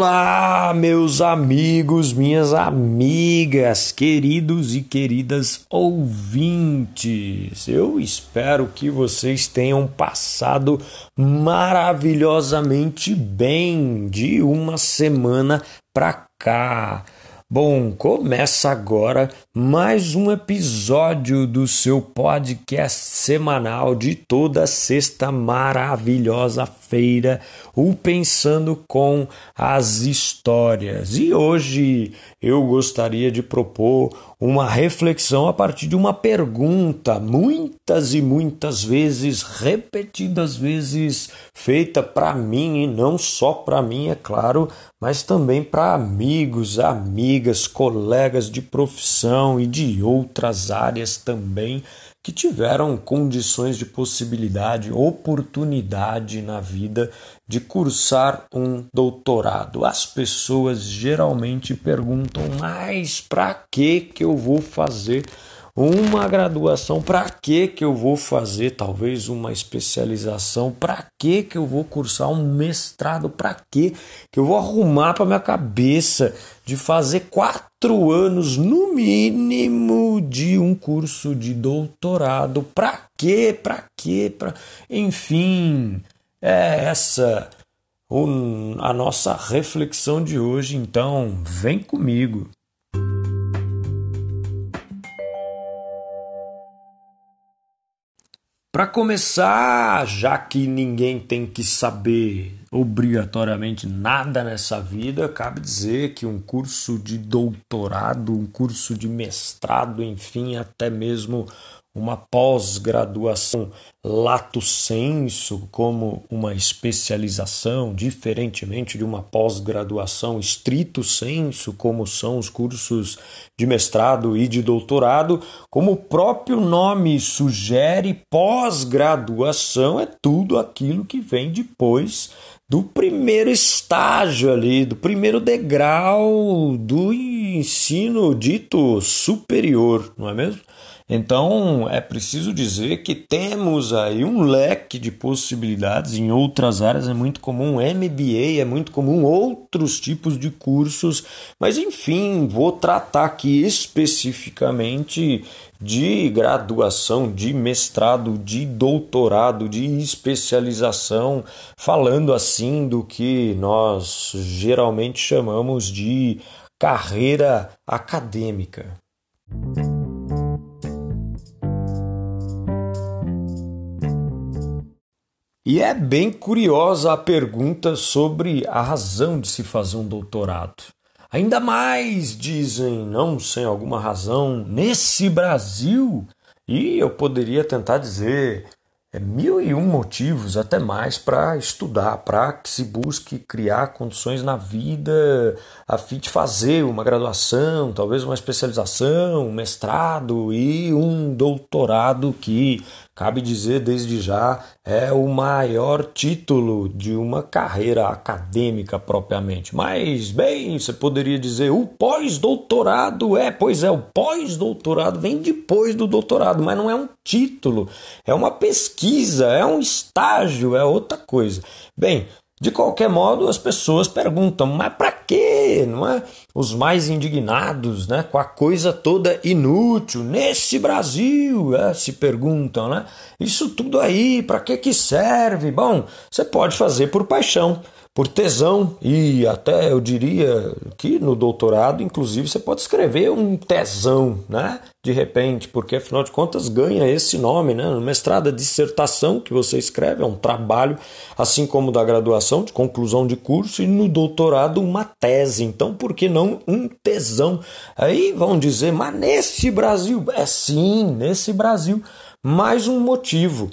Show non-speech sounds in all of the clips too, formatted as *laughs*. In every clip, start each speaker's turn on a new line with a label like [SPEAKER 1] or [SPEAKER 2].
[SPEAKER 1] Olá, meus amigos, minhas amigas, queridos e queridas ouvintes. Eu espero que vocês tenham passado maravilhosamente bem de uma semana pra cá. Bom, começa agora mais um episódio do seu podcast semanal de toda sexta maravilhosa feira, o Pensando com as Histórias. E hoje eu gostaria de propor uma reflexão a partir de uma pergunta, muitas e muitas vezes, repetidas vezes, feita para mim e não só para mim, é claro, mas também para amigos, amigas, colegas de profissão e de outras áreas também que tiveram condições de possibilidade, oportunidade na vida de cursar um doutorado. As pessoas geralmente perguntam: "Mas para que que eu vou fazer uma graduação, para que que eu vou fazer talvez uma especialização, para que que eu vou cursar um mestrado, para que que eu vou arrumar para minha cabeça de fazer quatro anos no mínimo de um curso de doutorado, para que, para que, para enfim, é essa a nossa reflexão de hoje, então vem comigo. Para começar, já que ninguém tem que saber obrigatoriamente nada nessa vida, cabe dizer que um curso de doutorado, um curso de mestrado, enfim, até mesmo uma pós-graduação lato senso, como uma especialização, diferentemente de uma pós-graduação estrito senso, como são os cursos de mestrado e de doutorado, como o próprio nome sugere, pós-graduação é tudo aquilo que vem depois do primeiro estágio ali, do primeiro degrau do ensino dito superior, não é mesmo? Então é preciso dizer que temos aí um leque de possibilidades em outras áreas, é muito comum MBA, é muito comum outros tipos de cursos, mas enfim, vou tratar aqui especificamente de graduação, de mestrado, de doutorado, de especialização, falando assim do que nós geralmente chamamos de carreira acadêmica. E é bem curiosa a pergunta sobre a razão de se fazer um doutorado. Ainda mais, dizem, não sem alguma razão, nesse Brasil. E eu poderia tentar dizer é mil e um motivos, até mais, para estudar, para que se busque criar condições na vida a fim de fazer uma graduação, talvez uma especialização, um mestrado e um doutorado que cabe dizer desde já, é o maior título de uma carreira acadêmica propriamente. Mas, bem, você poderia dizer o pós-doutorado é, pois é, o pós-doutorado vem depois do doutorado, mas não é um título, é uma pesquisa, é um estágio, é outra coisa. Bem, de qualquer modo, as pessoas perguntam, mas para quê? Não é? Os mais indignados, né, com a coisa toda inútil nesse Brasil, é, se perguntam, né? Isso tudo aí, para que que serve? Bom, você pode fazer por paixão por tesão e até eu diria que no doutorado, inclusive, você pode escrever um tesão, né? De repente, porque afinal de contas ganha esse nome, né? No mestrado, a dissertação que você escreve é um trabalho, assim como da graduação, de conclusão de curso, e no doutorado, uma tese. Então, por que não um tesão? Aí vão dizer, mas nesse Brasil, é sim, nesse Brasil, mais um motivo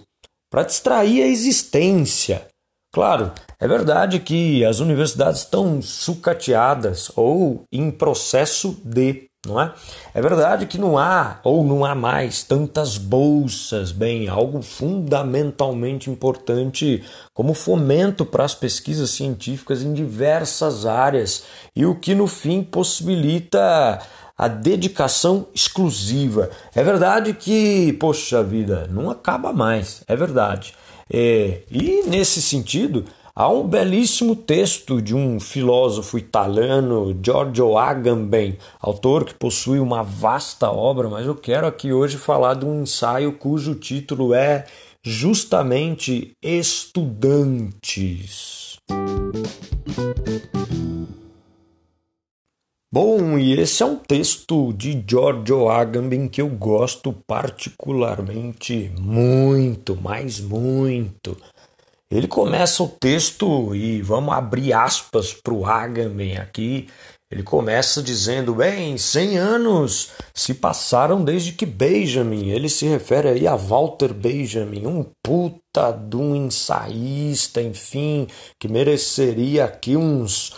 [SPEAKER 1] para distrair a existência. Claro, é verdade que as universidades estão sucateadas ou em processo de, não é? É verdade que não há ou não há mais tantas bolsas, bem, algo fundamentalmente importante como fomento para as pesquisas científicas em diversas áreas e o que no fim possibilita a dedicação exclusiva. É verdade que, poxa vida, não acaba mais, é verdade. É, e nesse sentido, Há um belíssimo texto de um filósofo italiano, Giorgio Agamben, autor que possui uma vasta obra, mas eu quero aqui hoje falar de um ensaio cujo título é justamente Estudantes. Bom, e esse é um texto de Giorgio Agamben que eu gosto particularmente muito, mas muito. Ele começa o texto e vamos abrir aspas para o Agamben aqui. Ele começa dizendo: Bem, 100 anos se passaram desde que Benjamin, ele se refere aí a Walter Benjamin, um puta de um ensaísta, enfim, que mereceria aqui uns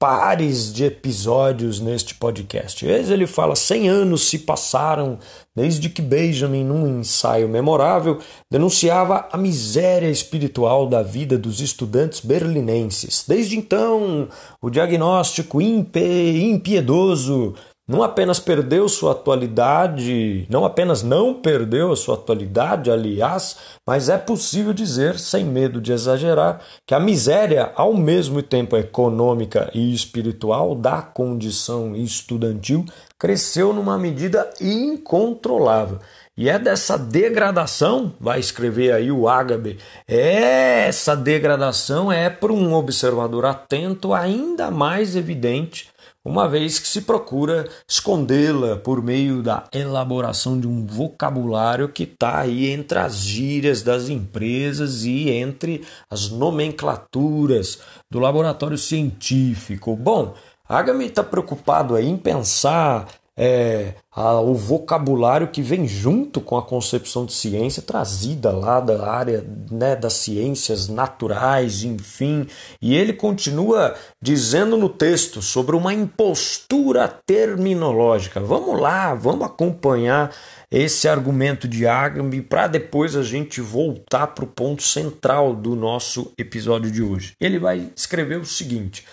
[SPEAKER 1] pares de episódios neste podcast. Vezes ele fala: 100 anos se passaram desde que Benjamin, num ensaio memorável, denunciava a miséria espiritual da vida dos estudantes berlinenses. Desde então, o diagnóstico impiedoso não apenas perdeu sua atualidade, não apenas não perdeu a sua atualidade, aliás, mas é possível dizer, sem medo de exagerar, que a miséria, ao mesmo tempo econômica e espiritual da condição estudantil, cresceu numa medida incontrolável. E é dessa degradação, vai escrever aí o Ágabe, é essa degradação é para um observador atento ainda mais evidente uma vez que se procura escondê-la por meio da elaboração de um vocabulário que está aí entre as gírias das empresas e entre as nomenclaturas do laboratório científico. Bom, Agami está preocupado aí em pensar é, a, o vocabulário que vem junto com a concepção de ciência trazida lá da área né, das ciências naturais, enfim. E ele continua dizendo no texto sobre uma impostura terminológica. Vamos lá, vamos acompanhar esse argumento de Agamben para depois a gente voltar para o ponto central do nosso episódio de hoje. Ele vai escrever o seguinte.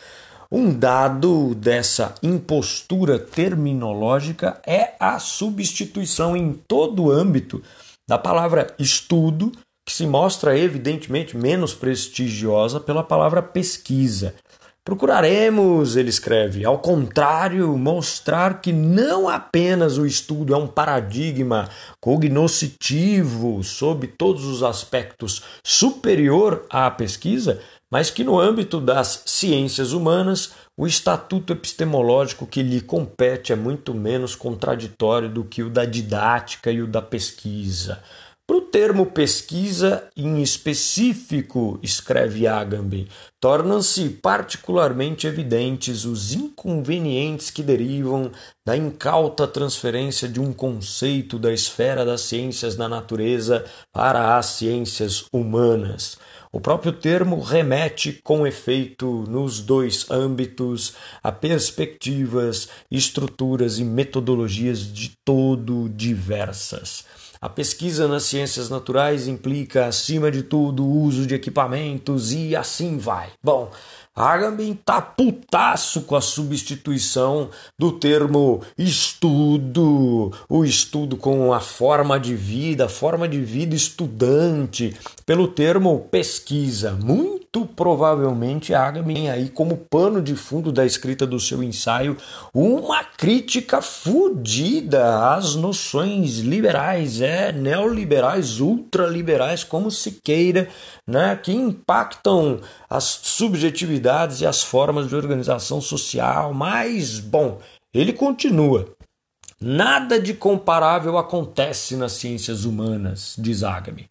[SPEAKER 1] Um dado dessa impostura terminológica é a substituição em todo o âmbito da palavra estudo, que se mostra evidentemente menos prestigiosa pela palavra pesquisa. Procuraremos, ele escreve, ao contrário, mostrar que não apenas o estudo é um paradigma cognoscitivo sob todos os aspectos superior à pesquisa, mas que no âmbito das ciências humanas o estatuto epistemológico que lhe compete é muito menos contraditório do que o da didática e o da pesquisa. Para o termo pesquisa em específico, escreve Agamben, tornam-se particularmente evidentes os inconvenientes que derivam da incauta transferência de um conceito da esfera das ciências da natureza para as ciências humanas. O próprio termo remete com efeito nos dois âmbitos a perspectivas, estruturas e metodologias de todo diversas. A pesquisa nas ciências naturais implica, acima de tudo, o uso de equipamentos e assim vai. Bom, Agamben tá putaço com a substituição do termo estudo, o estudo com a forma de vida, forma de vida estudante, pelo termo pesquisa. Muito provavelmente Agamben aí como pano de fundo da escrita do seu ensaio uma crítica fodida às noções liberais, é, neoliberais, ultraliberais, como se queira, né, que impactam as subjetividades e as formas de organização social, mas, bom, ele continua. Nada de comparável acontece nas ciências humanas, diz Agame.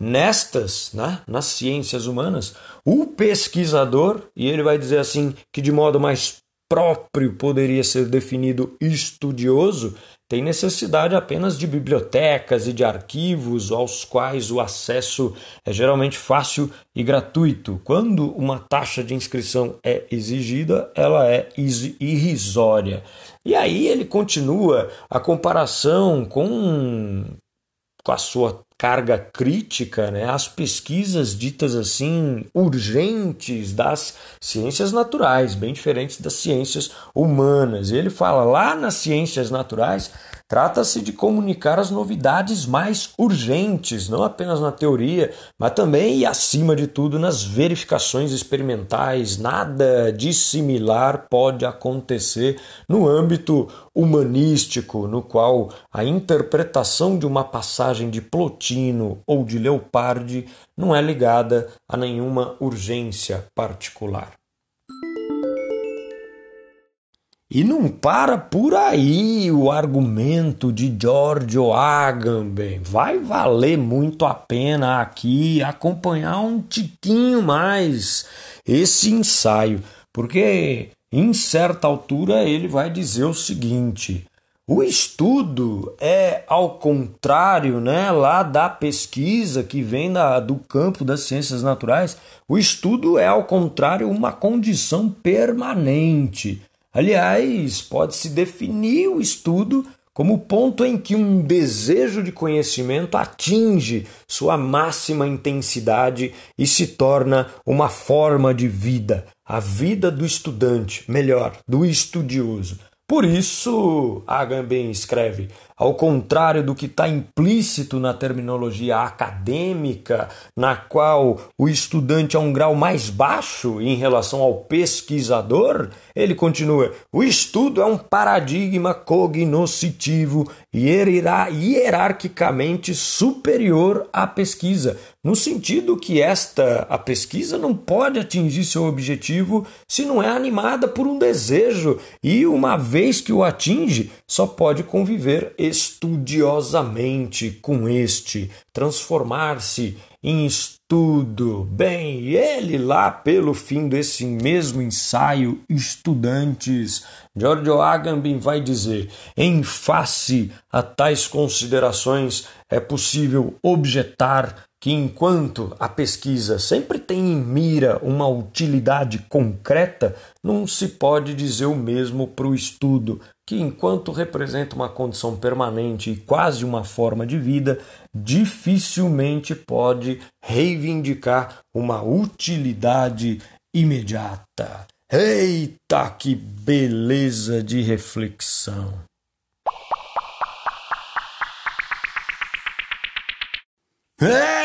[SPEAKER 1] Nestas, né, nas ciências humanas, o pesquisador, e ele vai dizer assim que de modo mais próprio poderia ser definido estudioso, tem necessidade apenas de bibliotecas e de arquivos aos quais o acesso é geralmente fácil e gratuito. Quando uma taxa de inscrição é exigida, ela é irrisória. E aí ele continua a comparação com, com a sua carga crítica né, às pesquisas ditas assim urgentes das ciências naturais, bem diferentes das ciências humanas. Ele fala lá nas ciências naturais Trata-se de comunicar as novidades mais urgentes, não apenas na teoria, mas também e acima de tudo nas verificações experimentais. Nada de similar pode acontecer no âmbito humanístico, no qual a interpretação de uma passagem de Plotino ou de Leopardi não é ligada a nenhuma urgência particular. E não para por aí o argumento de Giorgio Agamben. Vai valer muito a pena aqui acompanhar um tiquinho mais esse ensaio, porque em certa altura ele vai dizer o seguinte: o estudo é ao contrário, né, lá da pesquisa que vem da, do campo das ciências naturais, o estudo é ao contrário uma condição permanente. Aliás, pode-se definir o estudo como o ponto em que um desejo de conhecimento atinge sua máxima intensidade e se torna uma forma de vida, a vida do estudante, melhor, do estudioso. Por isso, Agamben escreve: ao contrário do que está implícito na terminologia acadêmica, na qual o estudante é um grau mais baixo em relação ao pesquisador, ele continua: o estudo é um paradigma cognoscitivo hierarquicamente superior à pesquisa, no sentido que esta a pesquisa não pode atingir seu objetivo se não é animada por um desejo e uma vez que o atinge, só pode conviver estudiosamente com este, transformar-se em estudo. Bem, ele lá pelo fim desse mesmo ensaio, estudantes, Giorgio Agamben vai dizer: em face a tais considerações, é possível objetar que enquanto a pesquisa sempre tem em mira uma utilidade concreta, não se pode dizer o mesmo para o estudo, que enquanto representa uma condição permanente e quase uma forma de vida, dificilmente pode reivindicar uma utilidade imediata. Eita, que beleza de reflexão!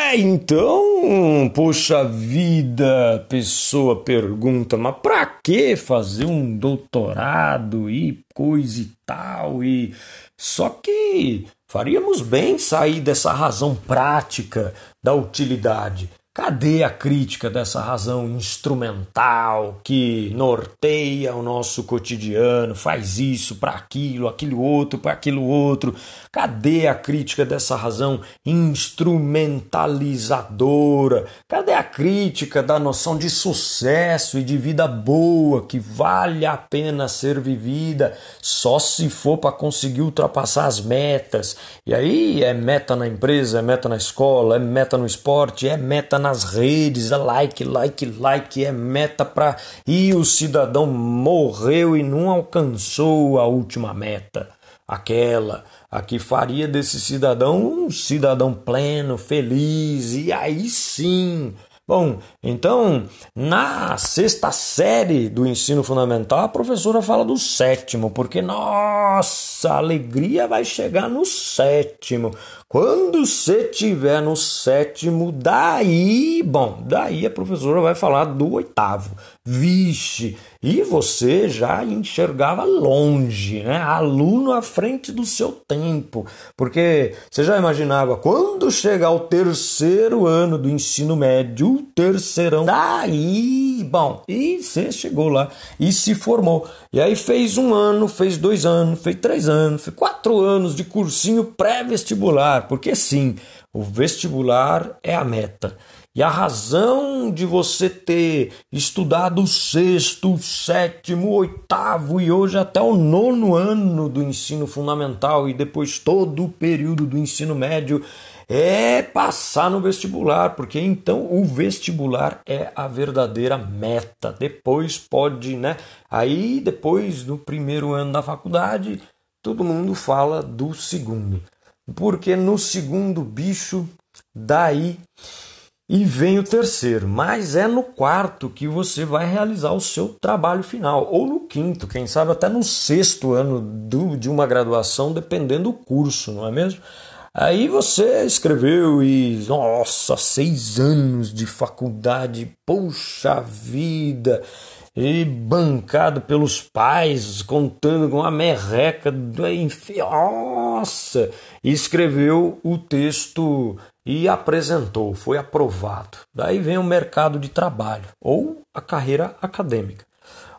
[SPEAKER 1] É, então, poxa vida, pessoa pergunta, mas pra que fazer um doutorado e coisa e tal? E só que faríamos bem sair dessa razão prática da utilidade Cadê a crítica dessa razão instrumental que norteia o nosso cotidiano, faz isso para aquilo, aquilo outro, para aquilo outro? Cadê a crítica dessa razão instrumentalizadora? Cadê a crítica da noção de sucesso e de vida boa que vale a pena ser vivida só se for para conseguir ultrapassar as metas? E aí é meta na empresa, é meta na escola, é meta no esporte, é meta na nas redes, like, like, like, é meta para. E o cidadão morreu e não alcançou a última meta, aquela a que faria desse cidadão um cidadão pleno, feliz, e aí sim Bom, então, na sexta série do ensino fundamental, a professora fala do sétimo, porque, nossa, a alegria vai chegar no sétimo. Quando você tiver no sétimo, daí, bom, daí a professora vai falar do oitavo. Vixe, e você já enxergava longe, né? Aluno à frente do seu tempo, porque você já imaginava quando chegar o terceiro ano do ensino médio, o terceirão, daí, bom, e você chegou lá e se formou. E aí fez um ano, fez dois anos, fez três anos, fez quatro anos de cursinho pré-vestibular, porque sim, o vestibular é a meta. E a razão de você ter estudado o sexto, o sétimo, o oitavo e hoje até o nono ano do ensino fundamental e depois todo o período do ensino médio é passar no vestibular, porque então o vestibular é a verdadeira meta. Depois pode, né? Aí depois do primeiro ano da faculdade, todo mundo fala do segundo. Porque no segundo bicho Daí e vem o terceiro, mas é no quarto que você vai realizar o seu trabalho final, ou no quinto, quem sabe até no sexto ano do, de uma graduação, dependendo do curso, não é mesmo? Aí você escreveu e, nossa, seis anos de faculdade, poxa vida, e bancado pelos pais, contando com a merreca, enfim, nossa, escreveu o texto e apresentou, foi aprovado. Daí vem o mercado de trabalho ou a carreira acadêmica.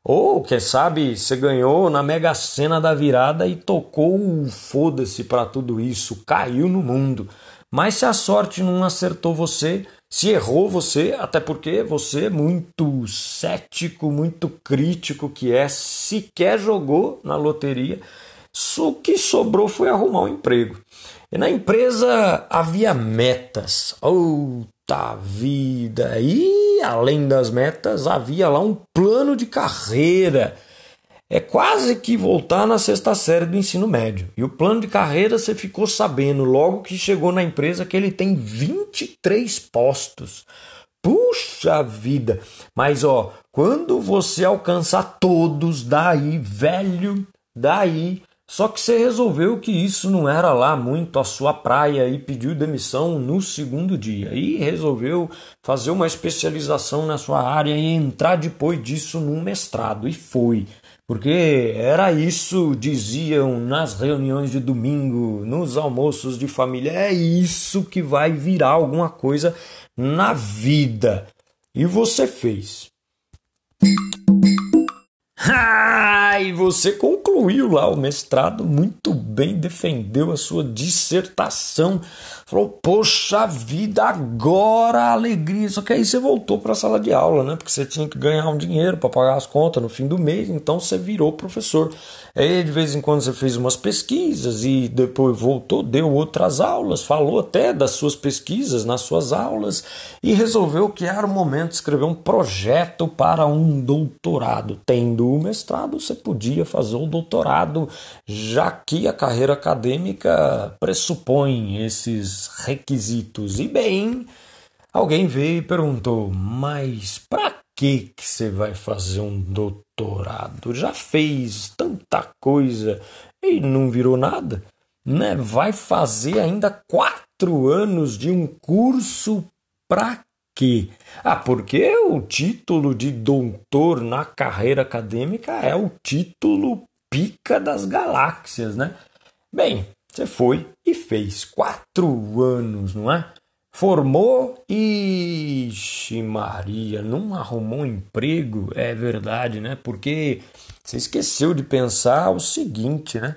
[SPEAKER 1] Ou, quem sabe, você ganhou na mega cena da virada e tocou o foda-se para tudo isso, caiu no mundo. Mas se a sorte não acertou você, se errou você, até porque você é muito cético, muito crítico que é, sequer jogou na loteria, o que sobrou foi arrumar um emprego. E na empresa havia metas. Outra vida! E além das metas, havia lá um plano de carreira. É quase que voltar na sexta série do ensino médio. E o plano de carreira você ficou sabendo logo que chegou na empresa que ele tem 23 postos. Puxa vida! Mas ó, quando você alcançar todos, daí, velho, daí só que você resolveu que isso não era lá muito a sua praia e pediu demissão no segundo dia. E resolveu fazer uma especialização na sua área e entrar depois disso num mestrado. E foi. Porque era isso, diziam nas reuniões de domingo, nos almoços de família, é isso que vai virar alguma coisa na vida. E você fez. *laughs* Ah, e você concluiu lá o mestrado muito bem, defendeu a sua dissertação. Falou, poxa vida, agora a alegria. Só que aí você voltou para a sala de aula, né? Porque você tinha que ganhar um dinheiro para pagar as contas no fim do mês, então você virou professor. Aí de vez em quando você fez umas pesquisas e depois voltou, deu outras aulas, falou até das suas pesquisas nas suas aulas e resolveu que era o momento de escrever um projeto para um doutorado. Tendo o mestrado, você podia fazer o doutorado, já que a carreira acadêmica pressupõe esses requisitos. E bem, alguém veio e perguntou: mas para que que você vai fazer um doutorado? Já fez tanta coisa e não virou nada, né? Vai fazer ainda quatro anos de um curso para quê? Ah, porque o título de doutor na carreira acadêmica é o título pica das galáxias, né? Bem, você foi e fez quatro anos, não é? Formou e. Ixi, Maria, não arrumou um emprego, é verdade, né? Porque você esqueceu de pensar o seguinte, né?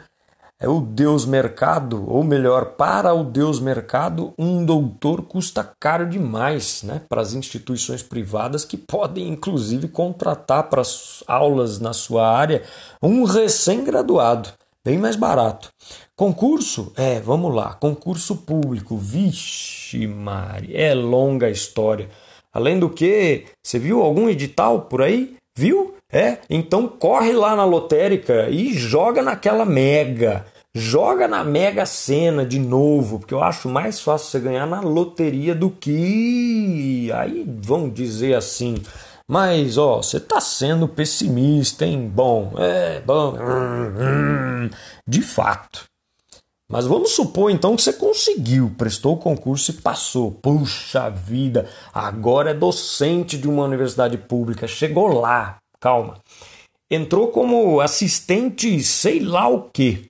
[SPEAKER 1] É o Deus mercado, ou melhor, para o Deus mercado, um doutor custa caro demais, né? Para as instituições privadas que podem, inclusive, contratar para as aulas na sua área um recém-graduado, bem mais barato. Concurso? É, vamos lá. Concurso público. Vixe, Mari, é longa a história. Além do que, você viu algum edital por aí? Viu? É, então corre lá na lotérica e joga naquela mega. Joga na Mega Sena de novo, porque eu acho mais fácil você ganhar na loteria do que. Aí vão dizer assim. Mas, ó, você tá sendo pessimista, hein? Bom, é, bom. Hum, hum, de fato. Mas vamos supor então que você conseguiu, prestou o concurso e passou. Puxa vida, agora é docente de uma universidade pública, chegou lá, calma. Entrou como assistente, sei lá o quê.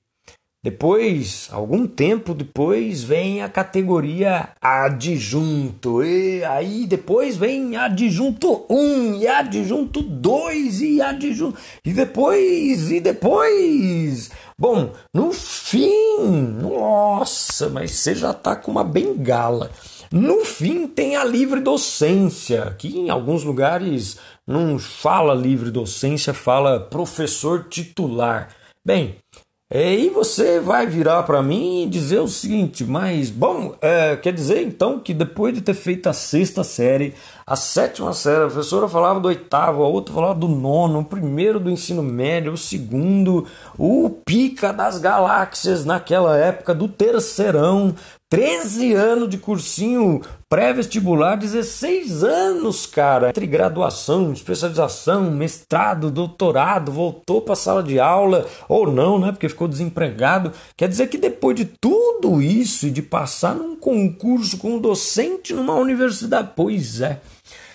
[SPEAKER 1] Depois, algum tempo depois, vem a categoria adjunto. E aí depois vem adjunto 1 e adjunto 2 e adjunto. E depois, e depois. Bom, no fim, nossa, mas você já tá com uma bengala. No fim tem a livre docência, que em alguns lugares não fala livre docência, fala professor titular. Bem, E você vai virar para mim e dizer o seguinte, mas bom, é, quer dizer então que depois de ter feito a sexta série, a sétima série, a professora falava do oitavo, a outra falava do nono, o primeiro do ensino médio, o segundo, o pica das galáxias naquela época do terceirão, 13 anos de cursinho pré-vestibular, 16 anos, cara, entre graduação, especialização, mestrado, doutorado, voltou para a sala de aula ou não, né? Porque ficou desempregado. Quer dizer que depois de tudo isso e de passar num concurso como docente numa universidade, pois é.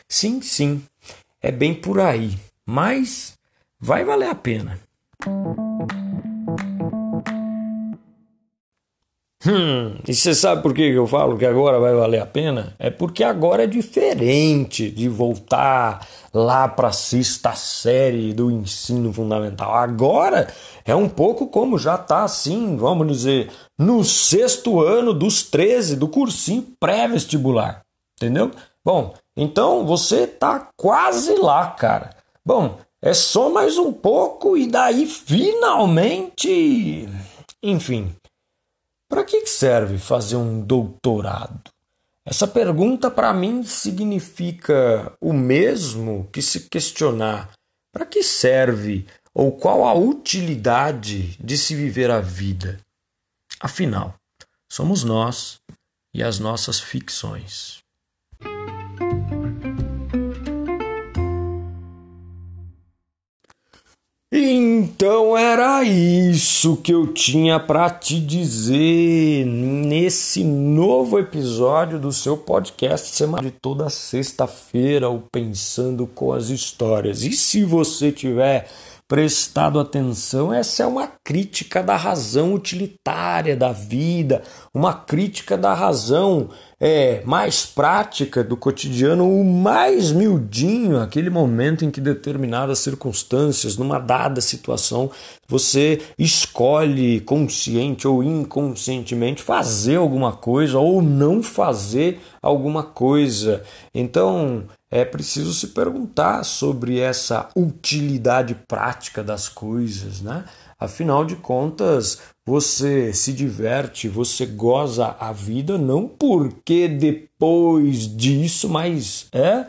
[SPEAKER 1] Sim, sim. É bem por aí, mas vai valer a pena. Hum, e você sabe por que eu falo que agora vai valer a pena? É porque agora é diferente de voltar lá para a sexta série do ensino fundamental. Agora é um pouco como já está assim, vamos dizer, no sexto ano dos 13 do cursinho pré-vestibular. Entendeu? Bom, então você tá quase lá, cara. Bom, é só mais um pouco e daí finalmente. Enfim. Para que serve fazer um doutorado? Essa pergunta para mim significa o mesmo que se questionar para que serve ou qual a utilidade de se viver a vida. Afinal, somos nós e as nossas ficções. Então era isso que eu tinha para te dizer nesse novo episódio do seu podcast semana de toda sexta-feira, o Pensando com as Histórias. E se você tiver prestado atenção, essa é uma crítica da razão utilitária da vida, uma crítica da razão é, mais prática do cotidiano, o mais miudinho, aquele momento em que determinadas circunstâncias, numa dada situação, você escolhe consciente ou inconscientemente fazer alguma coisa ou não fazer alguma coisa. Então, é preciso se perguntar sobre essa utilidade prática das coisas, né? Afinal de contas, você se diverte, você goza a vida não porque depois disso, mas é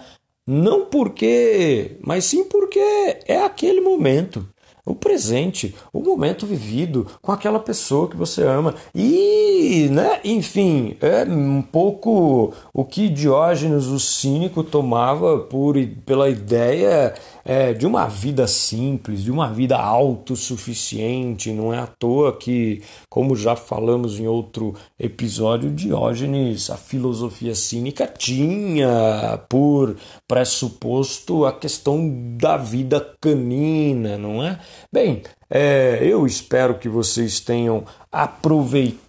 [SPEAKER 1] não porque, mas sim porque é aquele momento o presente, o momento vivido com aquela pessoa que você ama. E, né, enfim, é um pouco o que Diógenes, o cínico, tomava por, pela ideia é, de uma vida simples, de uma vida autossuficiente. Não é à toa que, como já falamos em outro episódio, Diógenes, a filosofia cínica, tinha por pressuposto a questão da vida canina, não é? Bem, é, eu espero que vocês tenham aproveitado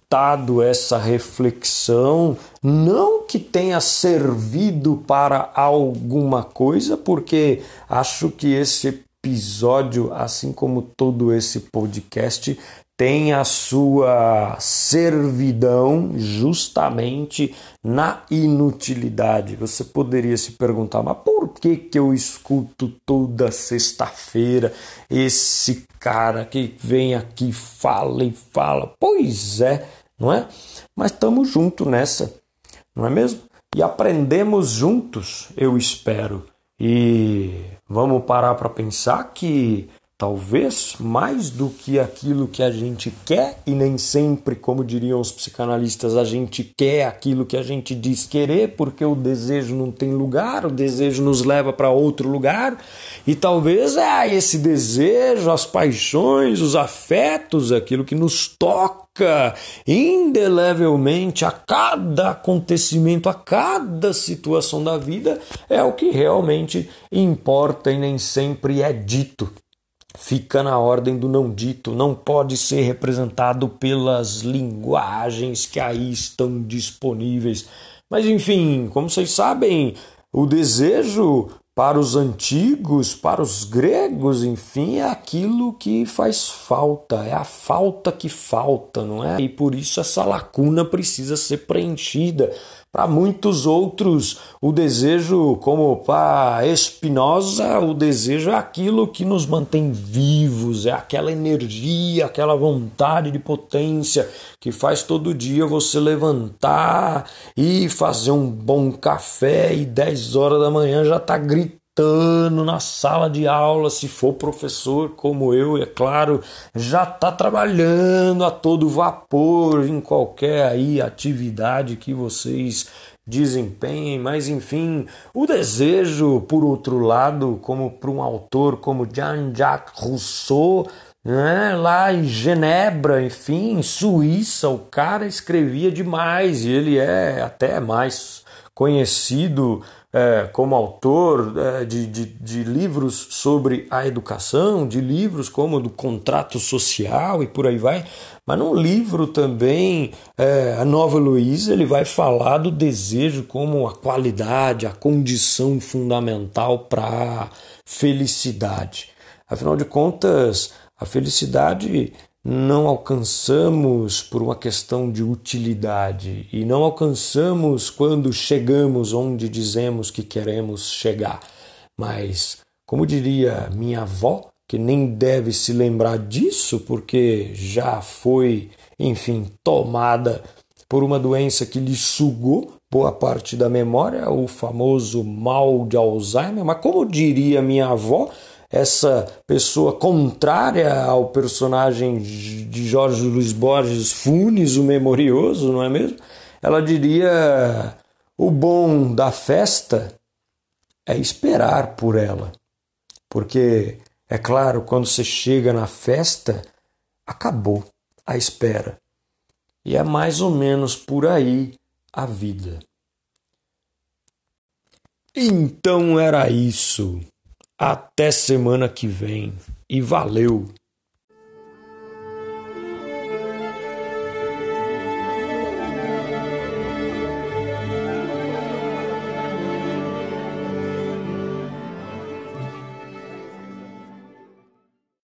[SPEAKER 1] essa reflexão, não que tenha servido para alguma coisa, porque acho que esse episódio, assim como todo esse podcast, tem a sua servidão justamente na inutilidade. Você poderia se perguntar, mas por que, que eu escuto toda sexta-feira esse cara que vem aqui, fala e fala? Pois é, não é? Mas estamos juntos nessa, não é mesmo? E aprendemos juntos, eu espero. E vamos parar para pensar que Talvez mais do que aquilo que a gente quer, e nem sempre, como diriam os psicanalistas, a gente quer aquilo que a gente diz querer, porque o desejo não tem lugar, o desejo nos leva para outro lugar, e talvez é esse desejo, as paixões, os afetos, aquilo que nos toca indelevelmente a cada acontecimento, a cada situação da vida, é o que realmente importa e nem sempre é dito fica na ordem do não dito, não pode ser representado pelas linguagens que aí estão disponíveis. Mas enfim, como vocês sabem, o desejo para os antigos, para os gregos, enfim, é aquilo que faz falta, é a falta que falta, não é? E por isso essa lacuna precisa ser preenchida Para muitos outros, o desejo, como para Espinosa, o desejo é aquilo que nos mantém vivos, é aquela energia, aquela vontade de potência que faz todo dia você levantar e fazer um bom café e 10 horas da manhã já está gritando na sala de aula, se for professor como eu, é claro, já está trabalhando a todo vapor em qualquer aí atividade que vocês desempenhem, mas enfim, o desejo, por outro lado, como para um autor como Jean-Jacques Rousseau, né? lá em Genebra, enfim, em Suíça, o cara escrevia demais e ele é até mais conhecido é, como autor é, de, de, de, livros sobre a educação, de livros como do contrato social e por aí vai. Mas num livro também, é, a Nova Luísa, ele vai falar do desejo como a qualidade, a condição fundamental para a felicidade. Afinal de contas, a felicidade não alcançamos por uma questão de utilidade e não alcançamos quando chegamos onde dizemos que queremos chegar. Mas, como diria minha avó, que nem deve se lembrar disso porque já foi, enfim, tomada por uma doença que lhe sugou boa parte da memória, o famoso mal de Alzheimer. Mas, como diria minha avó, essa pessoa contrária ao personagem de Jorge Luiz Borges Funes, o memorioso, não é mesmo? Ela diria: o bom da festa é esperar por ela. Porque, é claro, quando você chega na festa, acabou a espera. E é mais ou menos por aí a vida. Então era isso. Até semana que vem e valeu!